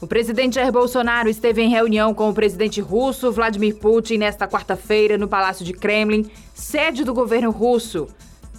O presidente Jair Bolsonaro esteve em reunião com o presidente russo Vladimir Putin nesta quarta-feira no Palácio de Kremlin, sede do governo russo.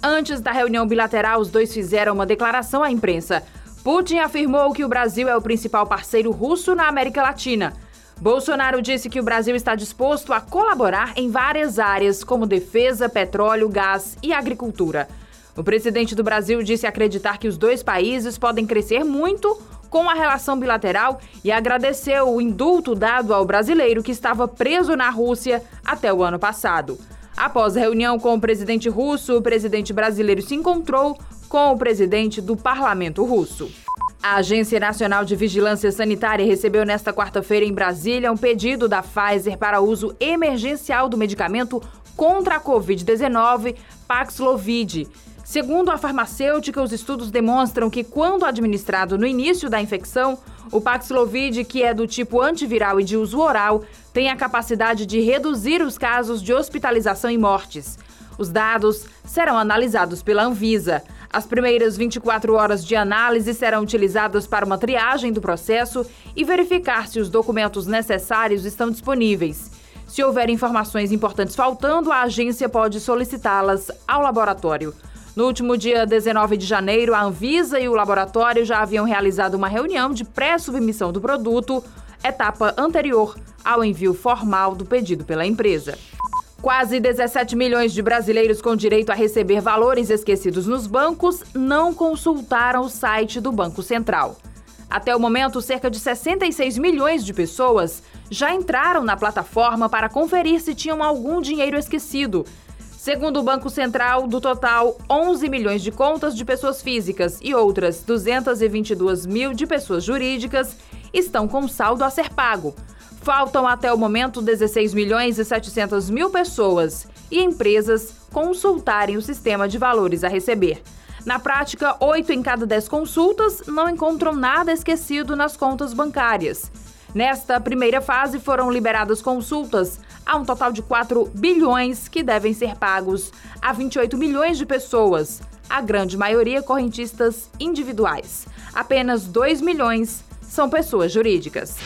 Antes da reunião bilateral, os dois fizeram uma declaração à imprensa. Putin afirmou que o Brasil é o principal parceiro russo na América Latina. Bolsonaro disse que o Brasil está disposto a colaborar em várias áreas, como defesa, petróleo, gás e agricultura. O presidente do Brasil disse acreditar que os dois países podem crescer muito com a relação bilateral e agradeceu o indulto dado ao brasileiro que estava preso na Rússia até o ano passado. Após a reunião com o presidente russo, o presidente brasileiro se encontrou com o presidente do parlamento russo. A Agência Nacional de Vigilância Sanitária recebeu nesta quarta-feira em Brasília um pedido da Pfizer para uso emergencial do medicamento contra a Covid-19, Paxlovid. Segundo a farmacêutica, os estudos demonstram que, quando administrado no início da infecção, o Paxlovid, que é do tipo antiviral e de uso oral, tem a capacidade de reduzir os casos de hospitalização e mortes. Os dados serão analisados pela Anvisa. As primeiras 24 horas de análise serão utilizadas para uma triagem do processo e verificar se os documentos necessários estão disponíveis. Se houver informações importantes faltando, a agência pode solicitá-las ao laboratório. No último dia 19 de janeiro, a Anvisa e o laboratório já haviam realizado uma reunião de pré-submissão do produto, etapa anterior ao envio formal do pedido pela empresa. Quase 17 milhões de brasileiros com direito a receber valores esquecidos nos bancos não consultaram o site do Banco Central. Até o momento, cerca de 66 milhões de pessoas já entraram na plataforma para conferir se tinham algum dinheiro esquecido, Segundo o Banco Central, do total 11 milhões de contas de pessoas físicas e outras 222 mil de pessoas jurídicas estão com saldo a ser pago. Faltam até o momento 16 milhões e 700 mil pessoas e empresas consultarem o sistema de valores a receber. Na prática, 8 em cada 10 consultas não encontram nada esquecido nas contas bancárias. Nesta primeira fase foram liberadas consultas a um total de 4 bilhões que devem ser pagos a 28 milhões de pessoas, a grande maioria correntistas individuais. Apenas 2 milhões são pessoas jurídicas.